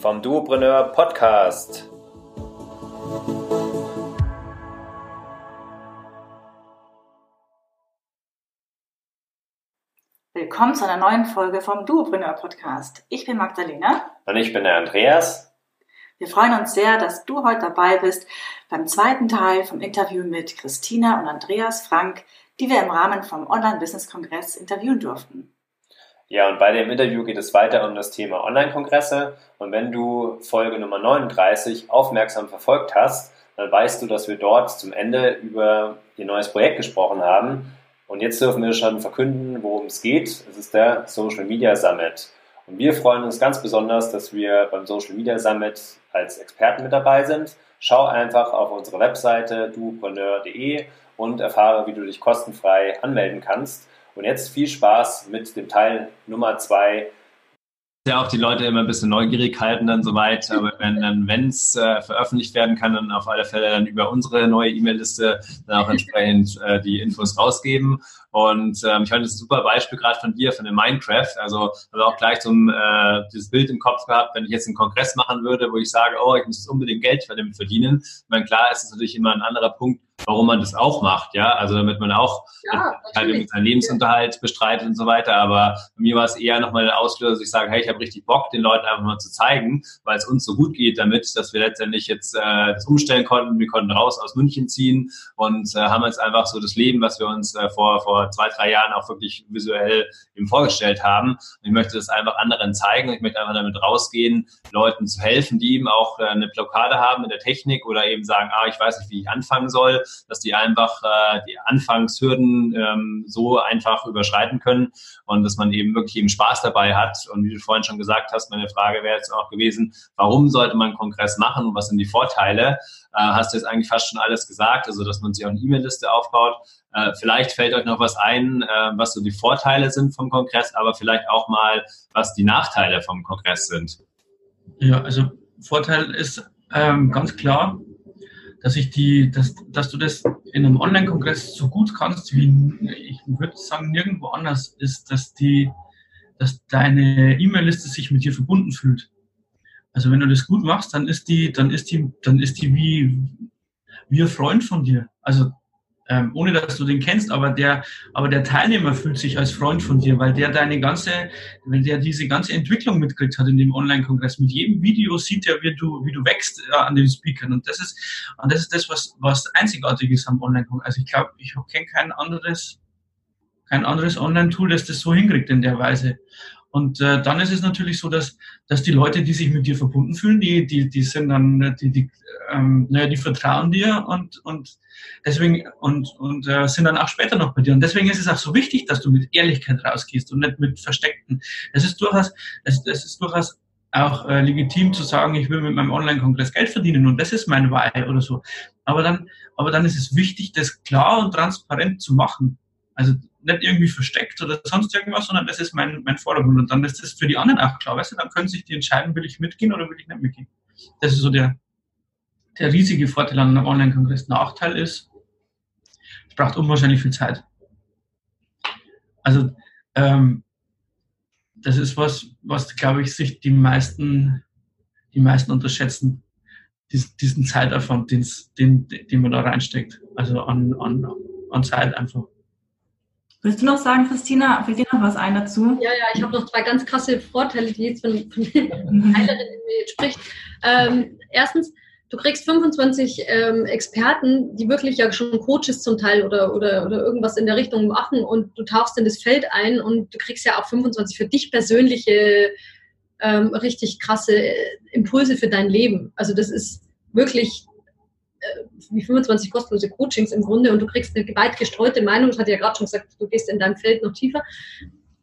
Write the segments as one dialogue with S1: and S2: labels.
S1: vom Duopreneur Podcast.
S2: Willkommen zu einer neuen Folge vom Duopreneur Podcast. Ich bin Magdalena.
S1: Und ich bin der Andreas.
S2: Wir freuen uns sehr, dass du heute dabei bist beim zweiten Teil vom Interview mit Christina und Andreas Frank, die wir im Rahmen vom Online-Business-Kongress interviewen durften.
S1: Ja, und bei dem Interview geht es weiter um das Thema Online-Kongresse. Und wenn du Folge Nummer 39 aufmerksam verfolgt hast, dann weißt du, dass wir dort zum Ende über ihr neues Projekt gesprochen haben. Und jetzt dürfen wir schon verkünden, worum es geht. Es ist der Social Media Summit. Und wir freuen uns ganz besonders, dass wir beim Social Media Summit als Experten mit dabei sind. Schau einfach auf unsere Webseite dupreneur.de und erfahre, wie du dich kostenfrei anmelden kannst. Und jetzt viel Spaß mit dem Teil Nummer zwei.
S3: Ja, auch die Leute immer ein bisschen neugierig halten dann soweit, aber wenn dann, wenn es äh, veröffentlicht werden kann, dann auf alle Fälle dann über unsere neue E-Mail-Liste dann auch entsprechend äh, die Infos rausgeben. Und ähm, ich fand das ein super Beispiel gerade von dir, von dem Minecraft. Also habe auch gleich so ein, äh, dieses Bild im Kopf gehabt, wenn ich jetzt einen Kongress machen würde, wo ich sage, oh, ich muss jetzt unbedingt Geld damit verdienen. Ich meine, klar ist es natürlich immer ein anderer Punkt, warum man das auch macht, ja, also damit man auch ja, halt seinen Lebensunterhalt bestreitet und so weiter, aber bei mir war es eher nochmal der Auslöser, dass ich sage, hey, ich habe richtig Bock, den Leuten einfach mal zu zeigen, weil es uns so gut geht damit, dass wir letztendlich jetzt äh, das umstellen konnten, wir konnten raus aus München ziehen und äh, haben jetzt einfach so das Leben, was wir uns äh, vor, vor zwei, drei Jahren auch wirklich visuell eben vorgestellt haben und ich möchte das einfach anderen zeigen ich möchte einfach damit rausgehen, Leuten zu helfen, die eben auch äh, eine Blockade haben in der Technik oder eben sagen, ah, ich weiß nicht, wie ich anfangen soll, dass die einfach äh, die Anfangshürden ähm, so einfach überschreiten können und dass man eben wirklich eben Spaß dabei hat. Und wie du vorhin schon gesagt hast, meine Frage wäre jetzt auch gewesen, warum sollte man einen Kongress machen und was sind die Vorteile? Äh, hast du jetzt eigentlich fast schon alles gesagt, also dass man sich auch eine E-Mail-Liste aufbaut. Äh, vielleicht fällt euch noch was ein, äh, was so die Vorteile sind vom Kongress, aber vielleicht auch mal, was die Nachteile vom Kongress sind.
S4: Ja, also Vorteil ist ähm, ganz klar, dass ich die, dass, dass du das in einem Online-Kongress so gut kannst, wie ich würde sagen, nirgendwo anders ist, dass die, dass deine E-Mail-Liste sich mit dir verbunden fühlt. Also wenn du das gut machst, dann ist die, dann ist die, dann ist die wie, wie ein Freund von dir. Also ähm, ohne dass du den kennst, aber der, aber der Teilnehmer fühlt sich als Freund von dir, weil der deine ganze, wenn der diese ganze Entwicklung mitgekriegt hat in dem Online-Kongress. Mit jedem Video sieht er, wie du, wie du wächst äh, an den Speakern. Und das ist, und das ist das, was, was einzigartig ist am Online-Kongress. Also ich glaube, ich kenne kein anderes, kein anderes Online-Tool, das das so hinkriegt in der Weise. Und äh, dann ist es natürlich so, dass, dass die Leute, die sich mit dir verbunden fühlen, die, die, die sind dann, die, die, ähm, naja, die vertrauen dir und, und deswegen und, und äh, sind dann auch später noch bei dir. Und deswegen ist es auch so wichtig, dass du mit Ehrlichkeit rausgehst und nicht mit Versteckten. Es ist durchaus, es, es ist durchaus auch äh, legitim zu sagen, ich will mit meinem Online-Kongress Geld verdienen und das ist mein Why oder so. Aber dann, aber dann ist es wichtig, das klar und transparent zu machen. Also nicht irgendwie versteckt oder sonst irgendwas, sondern das ist mein, mein Vordergrund. Und dann ist das für die anderen auch klar, weißt du, dann können sich die entscheiden, will ich mitgehen oder will ich nicht mitgehen. Das ist so der, der riesige Vorteil an einem Online-Kongress. Nachteil ist, es braucht unwahrscheinlich viel Zeit. Also, ähm, das ist was, was, glaube ich, sich die meisten, die meisten unterschätzen, diesen, diesen Zeitaufwand, den, den, den man da reinsteckt. Also an, an, an Zeit einfach.
S2: Willst du noch sagen, Christina, fällt dir noch was ein dazu?
S5: Ja, ja, ich habe noch zwei ganz krasse Vorteile, die jetzt von, von Heilerin jetzt spricht. Ähm, erstens, du kriegst 25 ähm, Experten, die wirklich ja schon Coaches zum Teil oder, oder, oder irgendwas in der Richtung machen und du tauchst in das Feld ein und du kriegst ja auch 25 für dich persönliche ähm, richtig krasse Impulse für dein Leben. Also das ist wirklich äh, wie 25 kostenlose Coachings im Grunde und du kriegst eine weit gestreute Meinung. Ich hatte ja gerade schon gesagt, du gehst in deinem Feld noch tiefer.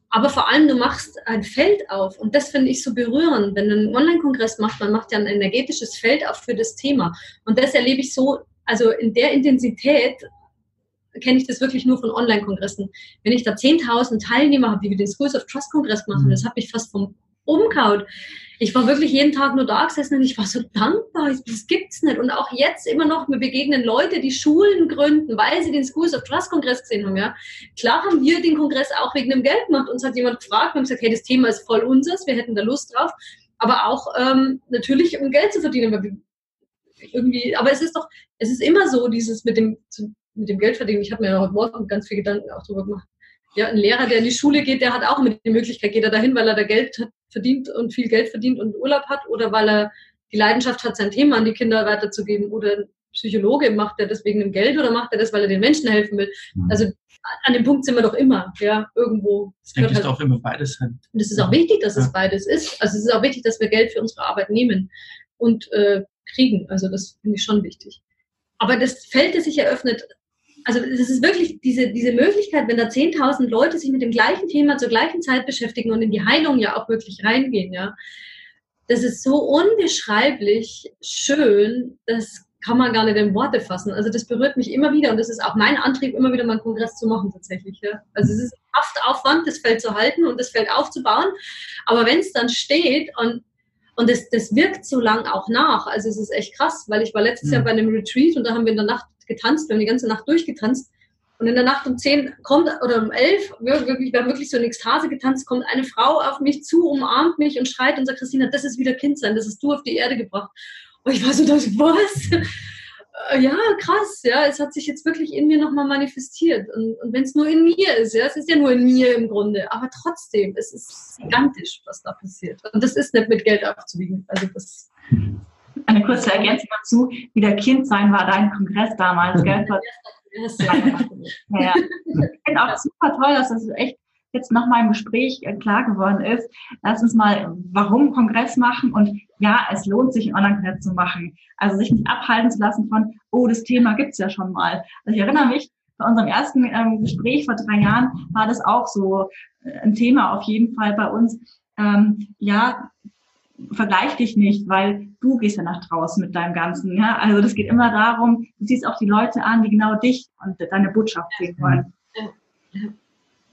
S5: Aber vor allem, du machst ein Feld auf. Und das finde ich so berührend. Wenn du einen Online-Kongress machst, man macht ja ein energetisches Feld auf für das Thema. Und das erlebe ich so, also in der Intensität kenne ich das wirklich nur von Online-Kongressen. Wenn ich da 10.000 Teilnehmer habe, wie wir den Schools of Trust Kongress machen, mhm. das habe ich fast vom umgehauen. Ich war wirklich jeden Tag nur da gesessen und ich war so dankbar. Das gibt's nicht. Und auch jetzt immer noch, mir begegnen Leute, die Schulen gründen, weil sie den Schools of Trust Kongress gesehen haben, ja. Klar haben wir den Kongress auch wegen dem Geld gemacht. Uns hat jemand gefragt, wir haben gesagt, hey, das Thema ist voll unseres, wir hätten da Lust drauf. Aber auch, ähm, natürlich, um Geld zu verdienen. Weil irgendwie, aber es ist doch, es ist immer so, dieses mit dem, mit dem Geld verdienen. Ich habe mir ja heute Morgen ganz viel Gedanken auch darüber gemacht ja, ein Lehrer, der in die Schule geht, der hat auch immer die Möglichkeit, geht er dahin, weil er da Geld hat, verdient und viel Geld verdient und Urlaub hat oder weil er die Leidenschaft hat, sein Thema an die Kinder weiterzugeben oder ein Psychologe, macht er das wegen dem Geld oder macht er das, weil er den Menschen helfen will? Mhm. Also an dem Punkt sind wir doch immer, ja, irgendwo.
S4: Das ich denke, halt, auch immer beides sein.
S5: Und es ist auch wichtig, dass ja. es beides ist. Also es ist auch wichtig, dass wir Geld für unsere Arbeit nehmen und äh, kriegen. Also das finde ich schon wichtig. Aber das Feld, das sich eröffnet, also das ist wirklich diese, diese Möglichkeit, wenn da 10.000 Leute sich mit dem gleichen Thema zur gleichen Zeit beschäftigen und in die Heilung ja auch wirklich reingehen, ja, das ist so unbeschreiblich schön, das kann man gar nicht in Worte fassen. Also das berührt mich immer wieder und das ist auch mein Antrieb, immer wieder mal einen Kongress zu machen tatsächlich. Ja. Also es ist Kraftaufwand, das Feld zu halten und das Feld aufzubauen. Aber wenn es dann steht und und das, das wirkt so lang auch nach. Also es ist echt krass, weil ich war letztes mhm. Jahr bei einem Retreat und da haben wir in der Nacht getanzt, wir haben die ganze Nacht durchgetanzt. Und in der Nacht um zehn kommt, oder um elf, wirklich, wir haben wirklich so eine Ekstase getanzt, kommt eine Frau auf mich zu, umarmt mich und schreit und sagt, Christina, das ist wieder Kind sein, das hast du auf die Erde gebracht. Und ich war so, das, was? Äh, ja, krass, ja, es hat sich jetzt wirklich in mir nochmal manifestiert. Und, und wenn es nur in mir ist, ja, es ist ja nur in mir im Grunde, aber trotzdem, es ist gigantisch, was da passiert. Und das ist nicht mit Geld aufzuwiegen. Also das.
S2: Eine kurze Ergänzung dazu, wieder Kind sein war dein Kongress damals, gell? ja, Ich finde auch super toll, dass das echt jetzt nach meinem Gespräch äh, klar geworden ist. Lass uns mal, warum Kongress machen und ja, es lohnt sich, einen Online-Kongress zu machen. Also sich nicht abhalten zu lassen von, oh, das Thema gibt's ja schon mal. Also ich erinnere mich, bei unserem ersten ähm, Gespräch vor drei Jahren war das auch so äh, ein Thema auf jeden Fall bei uns. Ähm, ja, vergleich dich nicht, weil du gehst ja nach draußen mit deinem Ganzen. Ja? Also das geht immer darum, du siehst auch die Leute an, die genau dich und deine Botschaft sehen wollen.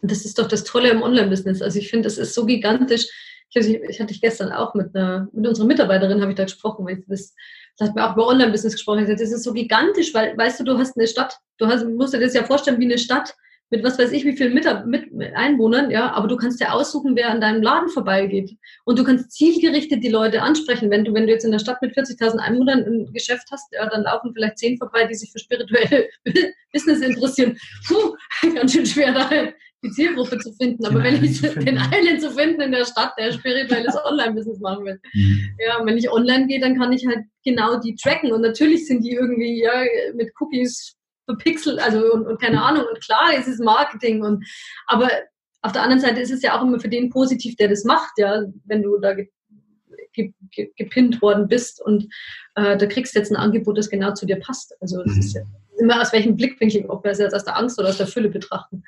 S5: Das ist doch das Tolle im Online-Business. Also ich finde, das ist so gigantisch. Ich, ich hatte ich gestern auch mit einer, mit unserer Mitarbeiterin habe ich da gesprochen, weil ich das, das hat mir auch über Online-Business gesprochen. Ich sagte, das ist so gigantisch, weil, weißt du, du hast eine Stadt, du hast, musst dir das ja vorstellen wie eine Stadt mit was weiß ich, wie vielen mit, mit, Einwohnern, ja, aber du kannst ja aussuchen, wer an deinem Laden vorbeigeht. Und du kannst zielgerichtet die Leute ansprechen. Wenn du, wenn du jetzt in der Stadt mit 40.000 Einwohnern ein Geschäft hast, ja, dann laufen vielleicht zehn vorbei, die sich für spirituelle Business interessieren. Puh, ganz schön schwer da die Zielgruppe zu finden. Aber den wenn ich den einen zu finden in der Stadt, der spirituelles Online-Business machen will. Mhm. Ja, und wenn ich online gehe, dann kann ich halt genau die tracken. Und natürlich sind die irgendwie ja, mit Cookies verpixelt, also und, und keine Ahnung. Und klar, es ist Marketing und aber auf der anderen Seite ist es ja auch immer für den positiv, der das macht, ja, wenn du da ge, ge, ge, gepinnt worden bist und äh, da kriegst du jetzt ein Angebot, das genau zu dir passt. Also das ist ja immer aus welchem Blickwinkel, ob wir es jetzt aus der Angst oder aus der Fülle betrachten.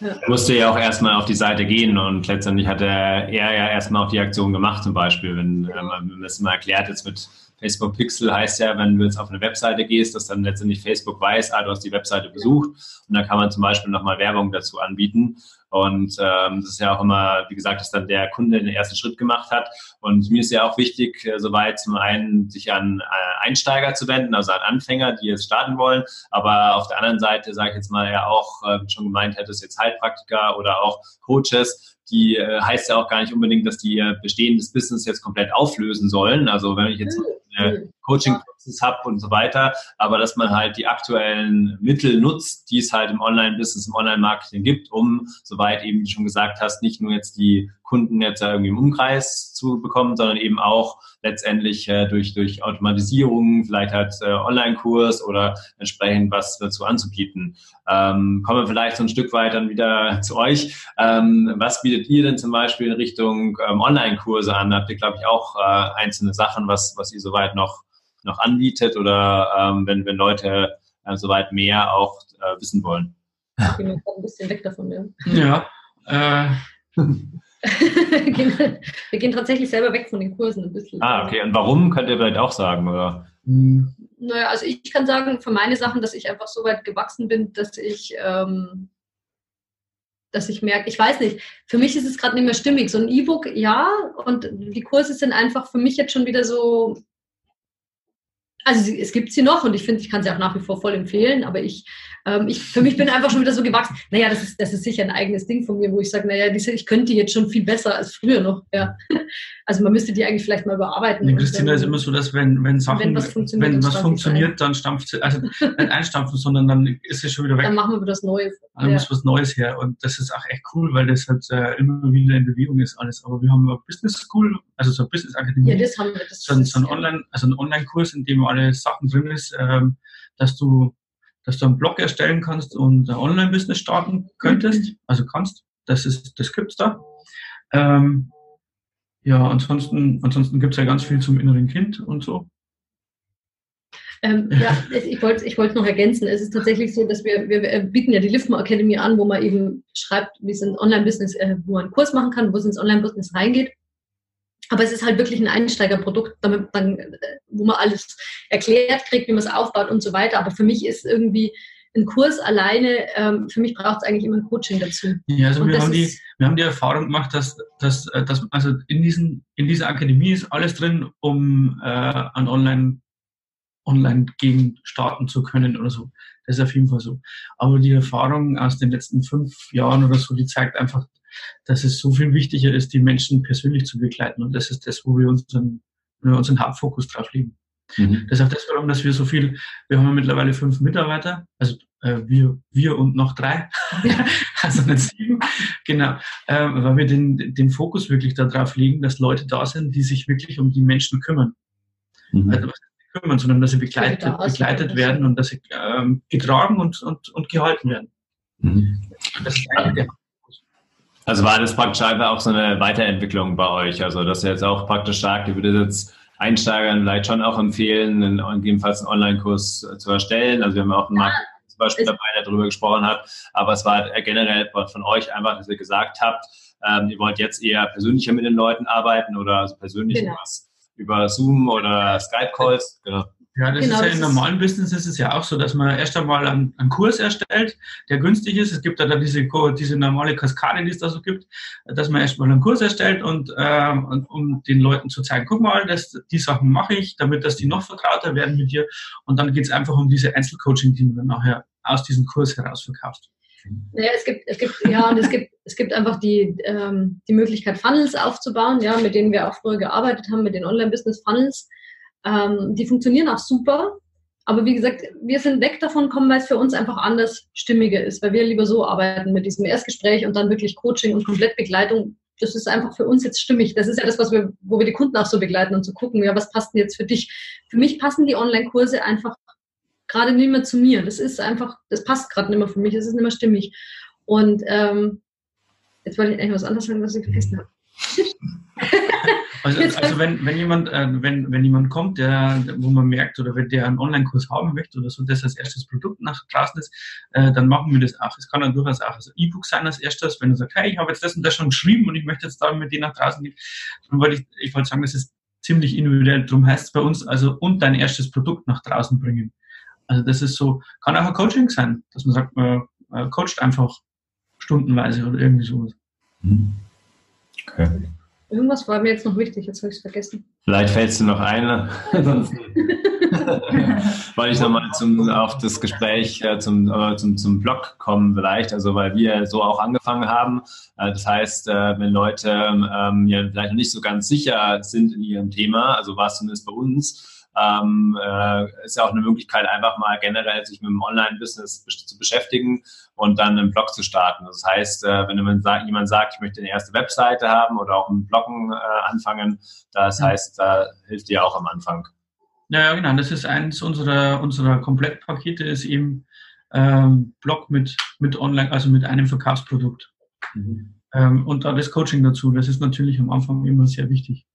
S3: Ja. Er musste ja auch erstmal auf die Seite gehen und letztendlich hat er, er ja erstmal auch die Aktion gemacht, zum Beispiel, wenn ja. man das mal erklärt jetzt mit Facebook Pixel heißt ja, wenn du jetzt auf eine Webseite gehst, dass dann letztendlich Facebook weiß, ah, du hast die Webseite besucht und dann kann man zum Beispiel nochmal Werbung dazu anbieten. Und ähm, das ist ja auch immer, wie gesagt, dass dann der Kunde den ersten Schritt gemacht hat. Und mir ist ja auch wichtig, äh, soweit zum einen sich an äh, Einsteiger zu wenden, also an Anfänger, die jetzt starten wollen. Aber auf der anderen Seite sage ich jetzt mal ja auch, äh, schon gemeint hättest, jetzt Heilpraktiker oder auch Coaches, die äh, heißt ja auch gar nicht unbedingt, dass die ihr bestehendes Business jetzt komplett auflösen sollen. Also wenn ich jetzt mhm eine Coaching-Praxis habe und so weiter, aber dass man halt die aktuellen Mittel nutzt, die es halt im Online-Business, im Online-Marketing gibt, um, soweit eben schon gesagt hast, nicht nur jetzt die Kunden jetzt irgendwie im Umkreis zu bekommen, sondern eben auch letztendlich äh, durch, durch Automatisierung, vielleicht halt äh, Online-Kurs oder entsprechend was dazu anzubieten. Ähm, kommen wir vielleicht so ein Stück weit dann wieder zu euch. Ähm, was bietet ihr denn zum Beispiel in Richtung ähm, Online-Kurse an? Habt ihr, glaube ich, auch äh, einzelne Sachen, was, was ihr soweit noch, noch anbietet oder ähm, wenn, wenn Leute äh, soweit mehr auch äh, wissen wollen?
S5: Ich bin ein bisschen weg davon,
S4: ja. Ja, äh,
S5: wir, gehen, wir gehen tatsächlich selber weg von den Kursen ein bisschen.
S3: Ah, okay. Und warum könnt ihr vielleicht auch sagen, oder?
S5: Naja, also ich kann sagen, für meine Sachen, dass ich einfach so weit gewachsen bin, dass ich, ähm, dass ich merke, ich weiß nicht, für mich ist es gerade nicht mehr stimmig. So ein E-Book, ja, und die Kurse sind einfach für mich jetzt schon wieder so, also es gibt sie noch und ich finde, ich kann sie auch nach wie vor voll empfehlen, aber ich ähm, ich, für mich bin einfach schon wieder so gewachsen. Naja, das ist, das ist sicher ein eigenes Ding von mir, wo ich sage, naja, diese, ich könnte die jetzt schon viel besser als früher noch. Ja. Also man müsste die eigentlich vielleicht mal überarbeiten.
S4: Die Christina ist immer so, dass wenn, wenn Sachen, wenn was funktioniert, wenn was funktioniert dann stampft sie, also nicht einstampfen, sondern dann ist sie schon wieder weg.
S5: Dann machen wir wieder das Neues.
S4: Dann ja. muss was Neues her und das ist auch echt cool, weil das halt äh, immer wieder in Bewegung ist alles. Aber wir haben eine Business School, also so eine Business Akademie.
S5: Ja, das haben wir. Das
S4: so ein, so ein Online, also ein Online-Kurs, in dem alle Sachen drin ist, ähm, dass du dass du einen Blog erstellen kannst und ein Online-Business starten könntest. Mhm. Also kannst. Das ist, das gibt's da. Ähm, ja, ansonsten, ansonsten gibt's ja ganz viel zum inneren Kind und so.
S5: Ähm, ja, ich wollte ich wollte noch ergänzen. Es ist tatsächlich so, dass wir, wir bieten ja die Liftmo Academy an, wo man eben schreibt, wie es ein Online-Business, äh, wo man einen Kurs machen kann, wo es ins Online-Business reingeht. Aber es ist halt wirklich ein Einsteigerprodukt, damit man, wo man alles erklärt kriegt, wie man es aufbaut und so weiter. Aber für mich ist irgendwie ein Kurs alleine, ähm, für mich braucht es eigentlich immer ein Coaching dazu.
S4: Ja, also wir haben, die, wir haben die Erfahrung gemacht, dass, dass, äh, dass also in, diesen, in dieser Akademie ist alles drin, um äh, an Online, online gegen starten zu können oder so. Das ist auf jeden Fall so. Aber die Erfahrung aus den letzten fünf Jahren oder so, die zeigt einfach, dass es so viel wichtiger ist, die Menschen persönlich zu begleiten. Und das ist das, wo wir unseren, wo wir unseren Hauptfokus drauf legen. Mhm. Das ist auch das, warum dass wir so viel, wir haben ja mittlerweile fünf Mitarbeiter, also äh, wir, wir und noch drei, also nicht sieben, genau, äh, weil wir den, den Fokus wirklich darauf legen, dass Leute da sind, die sich wirklich um die Menschen kümmern. Mhm. Also kümmern, sondern dass sie begleitet, begleitet werden und dass sie ähm, getragen und, und, und gehalten werden. Mhm. Das ist eigentlich der
S3: also war das praktisch einfach auch so eine Weiterentwicklung bei euch? Also das ist jetzt auch praktisch stark, ihr würdet jetzt Einsteigern vielleicht schon auch empfehlen, einen, gegebenenfalls einen Online-Kurs zu erstellen. Also wir haben auch einen Markt zum Beispiel dabei, der darüber gesprochen hat. Aber es war generell von euch einfach, dass ihr gesagt habt, ähm, ihr wollt jetzt eher persönlicher mit den Leuten arbeiten oder also persönlich genau. über Zoom oder Skype-Calls.
S4: Genau. Ja, das genau, ist ja im normalen Business ist es ja auch so, dass man erst einmal einen, einen Kurs erstellt, der günstig ist. Es gibt ja dann diese, diese normale Kaskade, die es da so gibt, dass man erst mal einen Kurs erstellt und, äh, und um den Leuten zu zeigen, guck mal, das, die Sachen mache ich, damit dass die noch vertrauter werden mit dir. Und dann geht es einfach um diese Einzelcoaching, die man dann nachher aus diesem Kurs heraus verkauft.
S5: Naja, es gibt, es gibt, ja, und es gibt, es gibt einfach die, ähm, die Möglichkeit, Funnels aufzubauen, ja, mit denen wir auch früher gearbeitet haben, mit den Online-Business-Funnels. Ähm, die funktionieren auch super. Aber wie gesagt, wir sind weg davon kommen, weil es für uns einfach anders stimmiger ist, weil wir lieber so arbeiten mit diesem Erstgespräch und dann wirklich Coaching und Komplettbegleitung. Das ist einfach für uns jetzt stimmig. Das ist ja das, was wir, wo wir die Kunden auch so begleiten und zu gucken, ja, was passt denn jetzt für dich? Für mich passen die Online-Kurse einfach gerade nicht mehr zu mir. Das ist einfach, das passt gerade nicht mehr für mich. Es ist nicht mehr stimmig. Und ähm, jetzt wollte ich eigentlich was anderes sagen, was ich vergessen habe.
S4: Also, also wenn, wenn jemand, äh, wenn, wenn jemand kommt, der, wo man merkt, oder wenn der einen Online-Kurs haben möchte oder so, das als erstes Produkt nach draußen ist, äh, dann machen wir das auch. Es kann dann durchaus auch als E-Book sein als erstes, wenn du sagst, hey, ich habe jetzt das und das schon geschrieben und ich möchte jetzt da mit dir nach draußen gehen. Dann wollte ich, ich wollte sagen, das ist ziemlich individuell. Darum heißt es bei uns also und dein erstes Produkt nach draußen bringen. Also das ist so, kann auch ein Coaching sein, dass man sagt, man coacht einfach stundenweise oder irgendwie sowas.
S5: Mhm. Okay. Irgendwas war mir jetzt noch wichtig, jetzt habe ich es vergessen.
S3: Vielleicht fällt es dir noch ein. Sonst wollte ich nochmal zum, auf das Gespräch äh, zum, äh, zum, zum Blog kommen vielleicht, also weil wir so auch angefangen haben. Äh, das heißt, äh, wenn Leute ähm, ja vielleicht noch nicht so ganz sicher sind in ihrem Thema, also war es zumindest bei uns, ähm, äh, ist ja auch eine Möglichkeit, einfach mal generell sich mit dem Online-Business zu beschäftigen und dann einen Blog zu starten. Das heißt, äh, wenn jemand sagt, ich möchte eine erste Webseite haben oder auch mit Bloggen äh, anfangen, das heißt, da hilft dir auch am Anfang.
S4: Ja, ja, genau. Das ist eins unserer, unserer Komplettpakete, ist eben ähm, Blog mit, mit Online, also mit einem Verkaufsprodukt. Mhm. Ähm, und da das Coaching dazu. Das ist natürlich am Anfang immer sehr wichtig.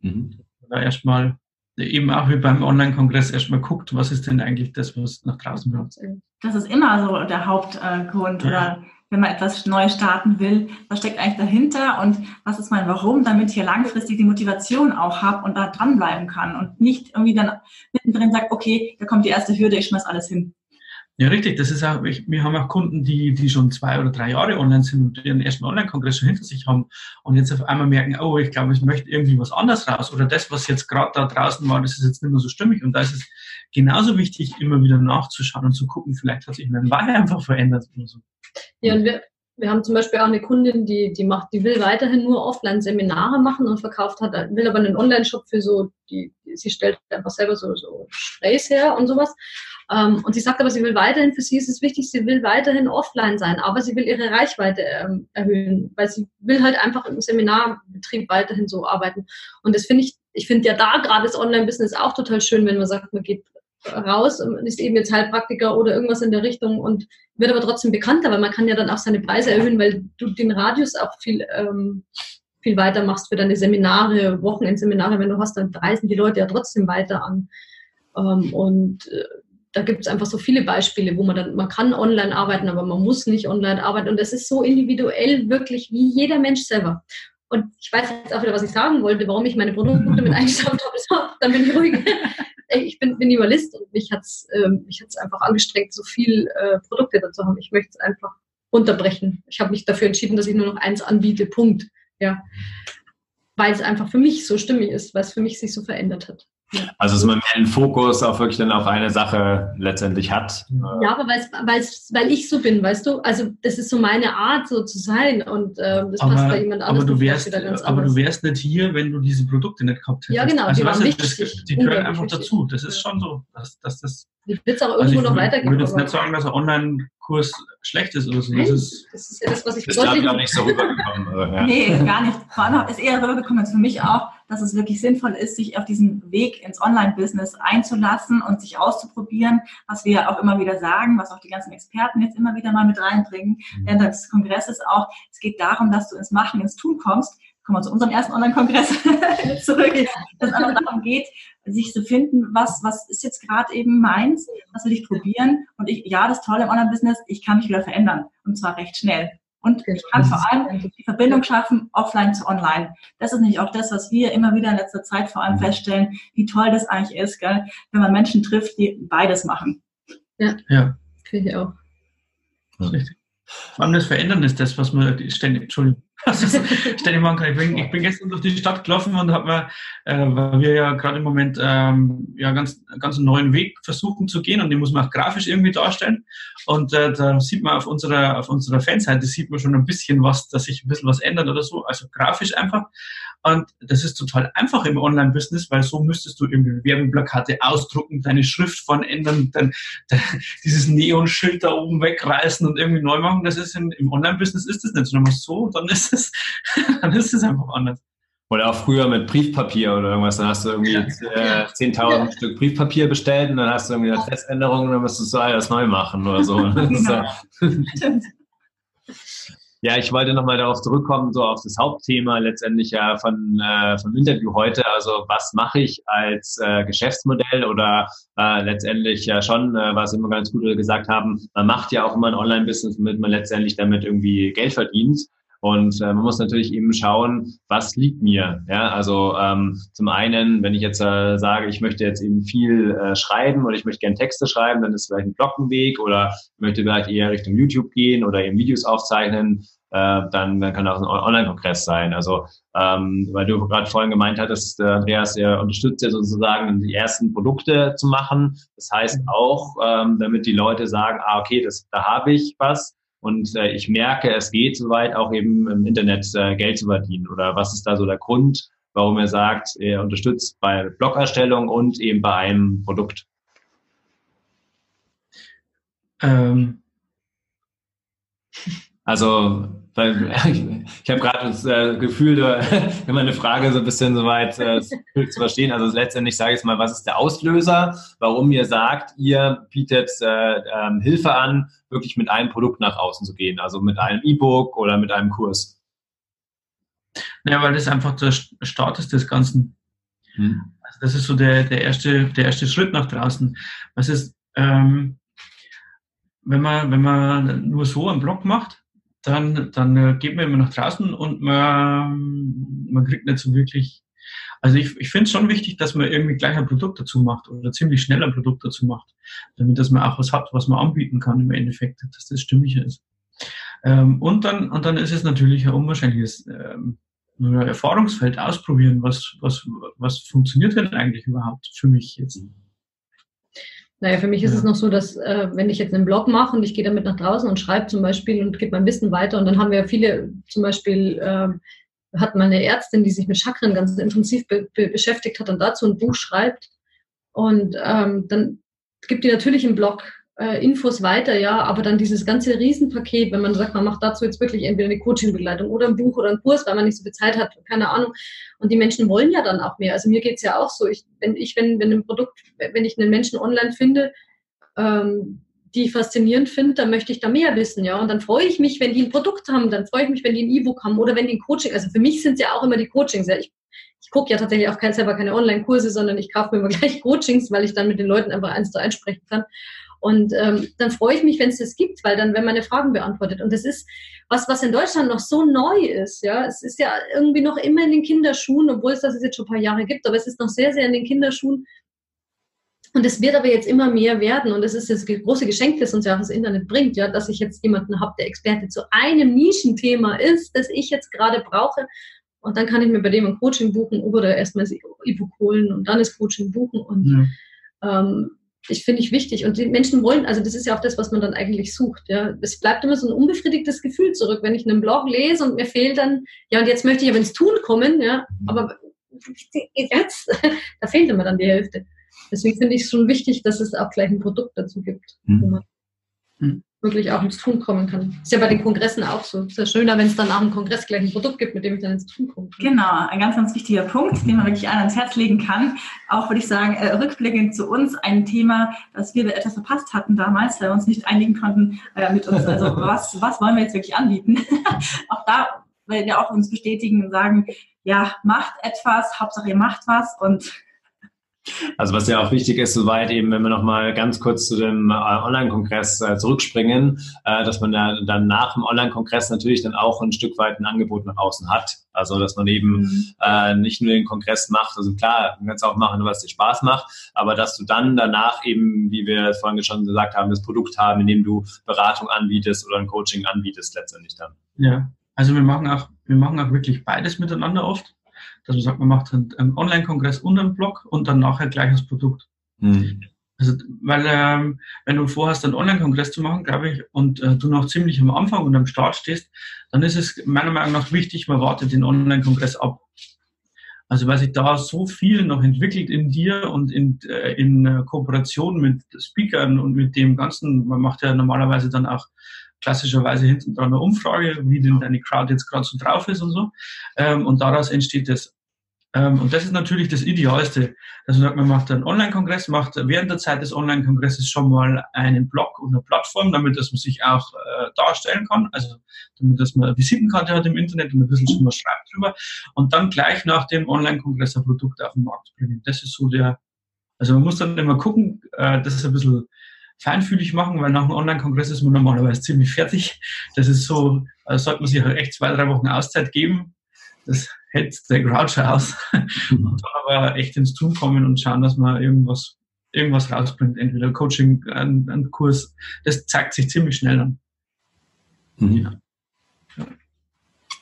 S4: Mhm. Da erstmal eben auch wie beim Online-Kongress erstmal guckt, was ist denn eigentlich das, was nach draußen läuft.
S2: Das ist immer so der Hauptgrund. Ja. Oder wenn man etwas Neues starten will, was steckt eigentlich dahinter und was ist mein Warum, damit ich hier langfristig die Motivation auch habe und da dranbleiben kann und nicht irgendwie dann mittendrin sagt, okay, da kommt die erste Hürde, ich schmeiß alles hin.
S4: Ja, richtig. Das ist auch, wir haben auch Kunden, die, die schon zwei oder drei Jahre online sind und ihren ersten Online-Kongress schon hinter sich haben und jetzt auf einmal merken, oh, ich glaube, ich möchte irgendwie was anderes raus oder das, was jetzt gerade da draußen war, das ist jetzt nicht mehr so stimmig und da ist es genauso wichtig, immer wieder nachzuschauen und zu gucken, vielleicht hat sich mein Wein einfach verändert oder so.
S5: Ja, und wir, wir haben zum Beispiel auch eine Kundin, die, die macht, die will weiterhin nur Offline-Seminare machen und verkauft hat, will aber einen Online-Shop für so, die, sie stellt einfach selber so, so Sprays her und sowas. Ähm, und sie sagt aber, sie will weiterhin, für sie ist es wichtig, sie will weiterhin offline sein, aber sie will ihre Reichweite ähm, erhöhen, weil sie will halt einfach im Seminarbetrieb weiterhin so arbeiten. Und das finde ich, ich finde ja da gerade das Online-Business auch total schön, wenn man sagt, man geht raus und ist eben jetzt Heilpraktiker oder irgendwas in der Richtung und wird aber trotzdem bekannter, weil man kann ja dann auch seine Preise erhöhen, weil du den Radius auch viel, ähm, viel weiter machst für deine Seminare, Wochenendseminare, wenn du hast, dann reisen die Leute ja trotzdem weiter an. Ähm, und äh, da gibt es einfach so viele Beispiele, wo man dann, man kann online arbeiten, aber man muss nicht online arbeiten. Und das ist so individuell wirklich wie jeder Mensch selber. Und ich weiß jetzt auch wieder, was ich sagen wollte, warum ich meine Produkte mit eingeschaut habe. Dann bin ich ruhig. Ich bin Minimalist und mich hat es ähm, mich hat's einfach angestrengt, so viel äh, Produkte dazu haben. Ich möchte es einfach runterbrechen. Ich habe mich dafür entschieden, dass ich nur noch eins anbiete. Punkt. Ja. Weil es einfach für mich so stimmig ist, weil es für mich sich so verändert hat.
S3: Also dass man mehr den Fokus auch wirklich dann auf eine Sache letztendlich hat.
S5: Ja, aber weil's, weil's, weil ich so bin, weißt du? Also das ist so meine Art, so zu sein und äh, das
S4: aber, passt bei jemand anderem. Aber, du wärst, aber du wärst nicht hier, wenn du diese Produkte nicht gehabt hättest.
S5: Ja, genau,
S4: also,
S5: die
S4: weißt
S5: waren
S4: du, das,
S5: wichtig.
S4: Die gehören einfach wichtig. dazu. Das ist schon so, dass, dass das...
S5: Ich will es auch irgendwo
S4: also
S5: noch weitergeben.
S4: Ich würde jetzt nicht sagen, dass ein Online-Kurs schlecht ist oder so.
S5: Das
S4: ist,
S5: das ist ja das, was ich
S3: Das ist glaube ich auch nicht so rübergekommen. Ja.
S2: Nee, gar nicht. Ist eher rübergekommen als für mich auch, dass es wirklich sinnvoll ist, sich auf diesen Weg ins Online-Business einzulassen und sich auszuprobieren, was wir auch immer wieder sagen, was auch die ganzen Experten jetzt immer wieder mal mit reinbringen,
S3: Mhm.
S2: während des Kongresses auch. Es geht darum, dass du ins Machen, ins Tun kommst. Kommen wir zu unserem ersten Online-Kongress zurück, dass es einfach darum geht, sich zu finden, was, was ist jetzt gerade eben meins, was will ich probieren. Und ich, ja, das Tolle im Online-Business, ich kann mich wieder verändern. Und zwar recht schnell. Und ich kann vor allem die Verbindung schaffen, offline zu online. Das ist nicht auch das, was wir immer wieder in letzter Zeit vor allem feststellen, wie toll das eigentlich ist, gell? wenn man Menschen trifft, die beides machen.
S4: ja,
S5: Finde ich auch.
S4: das ist richtig. Vor allem das Verändern ist das, was man ständig, Entschuldigung, ständig machen kann. Ich bin, ich bin gestern durch die Stadt gelaufen und habe mir, äh, weil wir ja gerade im Moment ähm, ja ganz, ganz einen neuen Weg versuchen zu gehen und den muss man auch grafisch irgendwie darstellen. Und äh, da sieht man auf unserer, auf unserer Fanseite sieht man schon ein bisschen was, dass sich ein bisschen was ändert oder so, also grafisch einfach. Und das ist total einfach im Online-Business, weil so müsstest du irgendwie Werbeplakate ausdrucken, deine Schrift von ändern, dann, dann dieses Neonschild da oben wegreißen und irgendwie neu machen. Das ist im, im Online-Business ist das nicht. Sondern machst so, dann ist es, dann ist es einfach anders.
S3: Oder auch früher mit Briefpapier oder irgendwas. Dann hast du irgendwie äh, 10.000 Stück Briefpapier bestellt und dann hast du irgendwie eine Adressänderung und dann musst du so alles neu machen oder so. Das ist, äh,
S2: Stimmt.
S3: Ja, ich wollte nochmal darauf zurückkommen, so auf das Hauptthema letztendlich ja von, äh, vom Interview heute. Also was mache ich als äh, Geschäftsmodell oder äh, letztendlich ja schon, äh, was immer ganz gut gesagt haben, man macht ja auch immer ein Online-Business, damit man letztendlich damit irgendwie Geld verdient. Und äh, man muss natürlich eben schauen, was liegt mir. Ja, also ähm, zum einen, wenn ich jetzt äh, sage, ich möchte jetzt eben viel äh, schreiben oder ich möchte gerne Texte schreiben, dann ist vielleicht ein Bloggenweg oder möchte vielleicht eher Richtung YouTube gehen oder eben Videos aufzeichnen, äh, dann, dann kann auch ein Online-Kongress sein. Also ähm, weil du gerade vorhin gemeint hattest, äh, Andreas, er unterstützt ja sozusagen die ersten Produkte zu machen. Das heißt auch, ähm, damit die Leute sagen, ah okay, das, da habe ich was und äh, ich merke, es geht soweit auch eben im Internet äh, Geld zu verdienen. Oder was ist da so der Grund, warum er sagt, er unterstützt bei Blogerstellung und eben bei einem Produkt?
S4: Ähm,
S3: Also, ich habe gerade das äh, Gefühl, wenn man eine Frage so ein bisschen soweit äh, zu verstehen, also letztendlich sage ich mal, was ist der Auslöser, warum ihr sagt, ihr bietet äh, ähm, Hilfe an, wirklich mit einem Produkt nach außen zu gehen, also mit einem E-Book oder mit einem Kurs?
S4: ja, weil das einfach der Start ist des Ganzen.
S3: Hm.
S4: Also das ist so der, der, erste, der erste Schritt nach draußen. Was ist, ähm, wenn man, wenn man nur so einen Blog macht, dann, dann äh, geht man immer nach draußen und man, man kriegt nicht so wirklich. Also ich, ich finde es schon wichtig, dass man irgendwie gleich ein Produkt dazu macht oder ziemlich schnell ein Produkt dazu macht, damit dass man auch was hat, was man anbieten kann im Endeffekt, dass das stimmiger ist. Ähm, und, dann, und dann ist es natürlich ein unwahrscheinliches ähm, Erfahrungsfeld ausprobieren, was, was, was funktioniert denn eigentlich überhaupt für mich jetzt.
S5: Naja, für mich ist ja. es noch so, dass äh, wenn ich jetzt einen Blog mache und ich gehe damit nach draußen und schreibe zum Beispiel und gebe mein Wissen weiter und dann haben wir ja viele, zum Beispiel äh, hat mal eine Ärztin, die sich mit Chakren ganz intensiv be be beschäftigt hat und dazu ein Buch schreibt und ähm, dann gibt die natürlich im Blog äh, Infos weiter, ja, aber dann dieses ganze Riesenpaket, wenn man sagt, man macht dazu jetzt wirklich entweder eine Coaching-Begleitung oder ein Buch oder einen Kurs, weil man nicht so bezahlt hat, keine Ahnung. Und die Menschen wollen ja dann auch mehr. Also mir geht's ja auch so. Ich, wenn ich, wenn, wenn ein Produkt, wenn ich einen Menschen online finde, ähm, die ich faszinierend finde, dann möchte ich da mehr wissen, ja. Und dann freue ich mich, wenn die ein Produkt haben, dann freue ich mich, wenn die ein E-Book haben oder wenn die ein Coaching, also für mich sind es ja auch immer die Coachings, ja. Ich, ich gucke ja tatsächlich auch kein, selber keine Online-Kurse, sondern ich kaufe mir immer gleich Coachings, weil ich dann mit den Leuten einfach eins zu eins sprechen kann. Und ähm, dann freue ich mich, wenn es das gibt, weil dann werden meine Fragen beantwortet. Und das ist was, was in Deutschland noch so neu ist. Ja, es ist ja irgendwie noch immer in den Kinderschuhen, obwohl es das jetzt schon ein paar Jahre gibt, aber es ist noch sehr, sehr in den Kinderschuhen. Und es wird aber jetzt immer mehr werden. Und das ist das große Geschenk, das uns ja auch das Internet bringt, ja, dass ich jetzt jemanden habe, der Experte zu einem Nischenthema ist, das ich jetzt gerade brauche. Und dann kann ich mir bei dem ein Coaching buchen oder erstmal das E-Book holen und dann das Coaching buchen. Und ja. ähm, ich finde ich wichtig. Und die Menschen wollen, also das ist ja auch das, was man dann eigentlich sucht. Ja, es bleibt immer so ein unbefriedigtes Gefühl zurück, wenn ich einen Blog lese und mir fehlt dann, ja, und jetzt möchte ich aber ins Tun kommen, ja, aber jetzt, da fehlt immer dann die Hälfte. Deswegen finde ich es schon wichtig, dass es auch gleich ein Produkt dazu gibt, mhm. mhm wirklich auch ins Tun kommen kann. Ist ja bei den Kongressen auch so. Ist ja schöner, wenn es dann nach dem Kongress gleich ein Produkt gibt, mit dem ich dann ins Tun komme.
S2: Genau, ein ganz, ganz wichtiger Punkt, den man wirklich allen ans Herz legen kann. Auch würde ich sagen, äh, rückblickend zu uns ein Thema, das wir etwas verpasst hatten damals, weil wir uns nicht einigen konnten äh, mit uns. Also was, was wollen wir jetzt wirklich anbieten? auch da werden wir auch uns bestätigen und sagen, ja, macht etwas, Hauptsache ihr macht was und
S3: also was ja auch wichtig ist, soweit eben, wenn wir nochmal ganz kurz zu dem äh, Online-Kongress äh, zurückspringen, äh, dass man ja dann nach dem Online-Kongress natürlich dann auch ein Stück weit ein Angebot nach außen hat. Also dass man eben mhm. äh, nicht nur den Kongress macht, also klar, du kannst auch machen, was dir Spaß macht, aber dass du dann danach eben, wie wir vorhin schon gesagt haben, das Produkt haben, in dem du Beratung anbietest oder ein Coaching anbietest letztendlich dann.
S4: Ja, also wir machen auch, wir machen auch wirklich beides miteinander oft dass man sagt, man macht einen Online-Kongress und einen Blog und dann nachher gleich das Produkt. Mhm. Also, weil ähm, wenn du vorhast, einen Online-Kongress zu machen, glaube ich, und äh, du noch ziemlich am Anfang und am Start stehst, dann ist es meiner Meinung nach wichtig, man wartet den Online-Kongress ab. Also weil sich da so viel noch entwickelt in dir und in, äh, in äh, Kooperation mit Speakern und mit dem Ganzen, man macht ja normalerweise dann auch klassischerweise hinten dran eine Umfrage, wie denn deine Crowd jetzt gerade so drauf ist und so. Ähm, und daraus entsteht das. Ähm, und das ist natürlich das Idealste. dass man sagt, man macht einen Online-Kongress, macht während der Zeit des Online-Kongresses schon mal einen Blog und eine Plattform, damit dass man sich auch äh, darstellen kann. Also damit dass man eine Visitenkarte hat im Internet und ein bisschen schon was schreibt drüber. Und dann gleich nach dem Online-Kongress ein Produkt auf den Markt bringen. Das ist so der, also man muss dann immer gucken, äh, das ist ein bisschen feinfühlig machen, weil nach dem Online-Kongress ist man normalerweise ziemlich fertig. Das ist so, also sollte man sich halt echt zwei, drei Wochen Auszeit geben. Das hält der Grouch aus. Mhm. Und aber echt ins Tun kommen und schauen, dass man irgendwas, irgendwas rausbringt. Entweder Coaching, ein, ein Kurs. Das zeigt sich ziemlich schnell an.
S3: Mhm. Ja.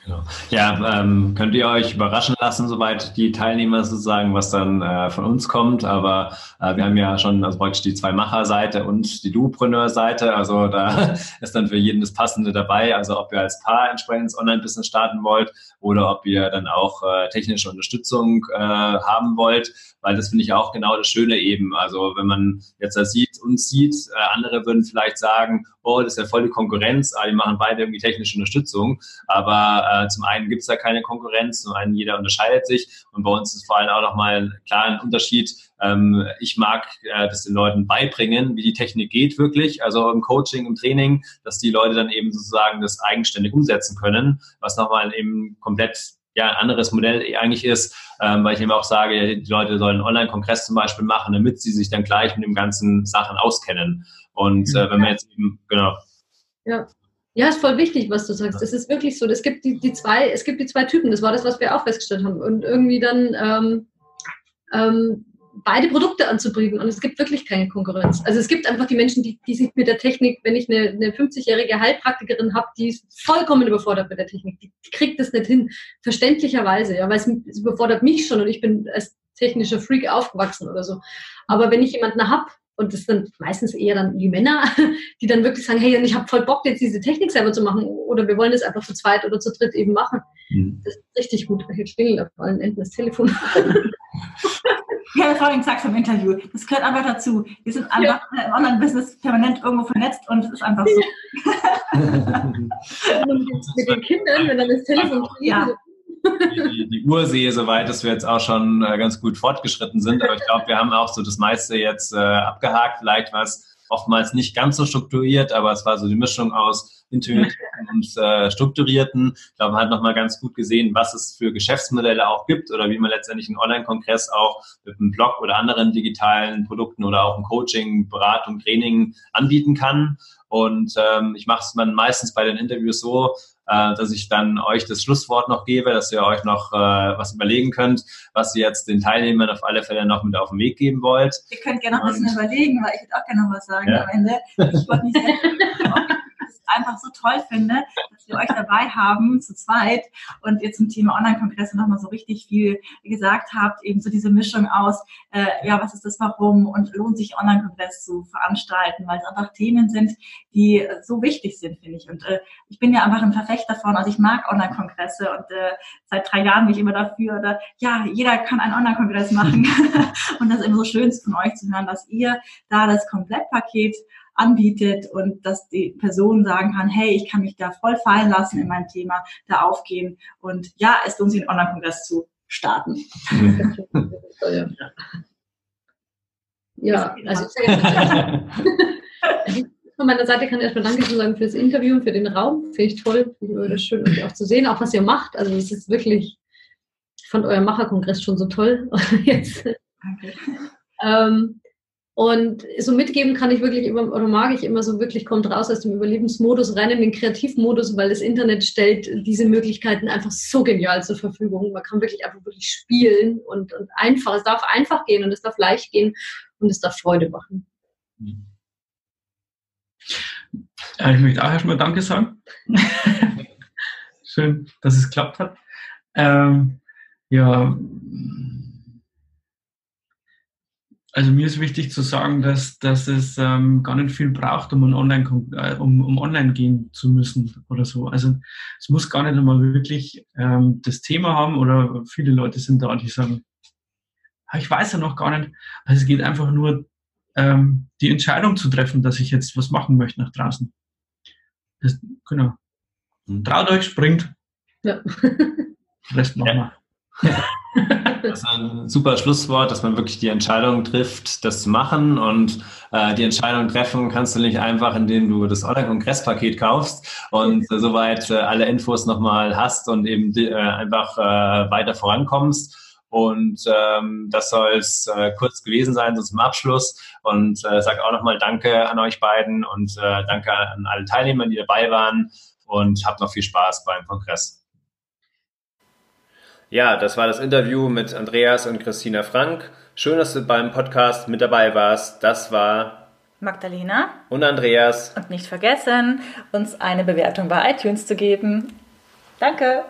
S3: Genau. Ja, ähm, könnt ihr euch überraschen lassen, soweit die Teilnehmer sozusagen, was dann äh, von uns kommt. Aber äh, wir haben ja schon also praktisch die zwei Macher-Seite und die Duopreneur-Seite. Also da ist dann für jeden das Passende dabei. Also ob ihr als Paar entsprechend ins Online-Business starten wollt oder ob ihr dann auch äh, technische Unterstützung äh, haben wollt, weil das finde ich auch genau das Schöne eben. Also wenn man jetzt das sieht, uns sieht, äh, andere würden vielleicht sagen, oh, das ist ja voll die Konkurrenz, ah, die machen beide irgendwie technische Unterstützung. Aber äh, zum einen gibt es da keine Konkurrenz, zum einen jeder unterscheidet sich und bei uns ist vor allem auch nochmal klar ein Unterschied. Ähm, ich mag äh, das den Leuten beibringen, wie die Technik geht wirklich, also im Coaching, im Training, dass die Leute dann eben sozusagen das eigenständig umsetzen können, was nochmal eben komplett ja, ein anderes Modell eigentlich ist, ähm, weil ich eben auch sage, die Leute sollen einen Online-Kongress zum Beispiel machen, damit sie sich dann gleich mit den ganzen Sachen auskennen. Und äh, wenn wir jetzt eben, genau.
S5: Ja, Ja, ist voll wichtig, was du sagst. Es ist wirklich so. Es gibt die, die zwei, es gibt die zwei Typen. Das war das, was wir auch festgestellt haben. Und irgendwie dann ähm, ähm, beide Produkte anzubieten und es gibt wirklich keine Konkurrenz. Also es gibt einfach die Menschen, die, die sich mit der Technik, wenn ich eine, eine 50-jährige Heilpraktikerin habe, die ist vollkommen überfordert mit der Technik, die, die kriegt das nicht hin, verständlicherweise, ja, weil es, es, überfordert mich schon und ich bin als technischer Freak aufgewachsen oder so. Aber wenn ich jemanden habe, und das sind meistens eher dann die Männer, die dann wirklich sagen, hey, ich habe voll Bock, jetzt diese Technik selber zu machen oder wir wollen das einfach zu zweit oder zu dritt eben machen. Mhm. Das ist richtig gut. Jetzt klingelt auf allen Enden das Telefon.
S2: Ja, das war den Tag vom Interview. Das gehört einfach dazu. Wir sind einfach ja. im Online-Business permanent irgendwo vernetzt und es ist einfach so.
S5: mit den Kindern, wenn dann das Telefon
S3: ja. Die, die, Uhr sehe, soweit, dass wir jetzt auch schon äh, ganz gut fortgeschritten sind. Aber ich glaube, wir haben auch so das meiste jetzt äh, abgehakt. Vielleicht was oftmals nicht ganz so strukturiert, aber es war so die Mischung aus intuitiven und äh, strukturierten. Ich glaube, man hat nochmal ganz gut gesehen, was es für Geschäftsmodelle auch gibt oder wie man letztendlich einen Online-Kongress auch mit einem Blog oder anderen digitalen Produkten oder auch ein Coaching, Beratung, Training anbieten kann. Und ähm, ich mache es dann meistens bei den Interviews so, äh, dass ich dann euch das Schlusswort noch gebe, dass ihr euch noch äh, was überlegen könnt, was ihr jetzt den Teilnehmern auf alle Fälle noch mit auf den Weg geben wollt.
S2: Ihr könnt gerne noch ein bisschen überlegen, weil ich würde auch gerne noch was sagen ja. am Ende. Ich wollte nicht einfach so toll finde, dass wir euch dabei haben, zu zweit, und ihr zum Thema Online-Kongresse nochmal so richtig viel gesagt habt, eben so diese Mischung aus, äh, ja, was ist das Warum und lohnt sich Online-Kongress zu veranstalten, weil es einfach Themen sind, die so wichtig sind, finde ich. Und äh, ich bin ja einfach ein Verfechter davon, also ich mag Online-Kongresse und äh, seit drei Jahren bin ich immer dafür, oder, ja, jeder kann einen Online-Kongress machen. und das ist immer so schön von euch zu hören, dass ihr da das Komplettpaket anbietet und dass die Person sagen kann, hey, ich kann mich da voll fallen lassen in mein Thema, da aufgehen und ja, es lohnt sich, einen Online-Kongress zu starten.
S5: ja, also von meiner Seite kann ich erstmal Danke zu sagen fürs Interview und für den Raum. Finde ich toll. Das schön, euch auch zu sehen, auch was ihr macht. Also es ist wirklich, ich fand euer Macherkongress schon so toll. Jetzt. Danke. Ähm, und so mitgeben kann ich wirklich immer, oder mag ich immer so wirklich, kommt raus aus dem Überlebensmodus rein in den Kreativmodus, weil das Internet stellt diese Möglichkeiten einfach so genial zur Verfügung. Man kann wirklich einfach wirklich spielen und, und einfach, es darf einfach gehen und es darf leicht gehen und es darf Freude machen.
S4: Ich möchte auch erstmal Danke sagen. Schön, dass es geklappt hat. Ähm, ja, also mir ist wichtig zu sagen, dass, dass es ähm, gar nicht viel braucht, um, online, äh, um, um online gehen zu müssen oder so. Also es muss gar nicht einmal wirklich ähm, das Thema haben oder viele Leute sind da, die sagen, ah, ich weiß ja noch gar nicht. Also es geht einfach nur ähm, die Entscheidung zu treffen, dass ich jetzt was machen möchte nach draußen. Das, genau. Mhm. Traut euch, springt. Ja. Rest machen wir.
S3: Ja. Das ist ein super Schlusswort, dass man wirklich die Entscheidung trifft, das zu machen. Und äh, die Entscheidung treffen kannst du nicht einfach, indem du das Online-Kongresspaket kaufst und äh, soweit äh, alle Infos nochmal hast und eben äh, einfach äh, weiter vorankommst. Und ähm, das soll es äh, kurz gewesen sein, so zum Abschluss. Und äh, sage auch nochmal Danke an euch beiden und äh, danke an alle Teilnehmer, die dabei waren. Und habt noch viel Spaß beim Kongress. Ja, das war das Interview mit Andreas und Christina Frank. Schön, dass du beim Podcast mit dabei warst. Das war
S2: Magdalena
S3: und Andreas.
S2: Und nicht vergessen, uns eine Bewertung bei iTunes zu geben. Danke.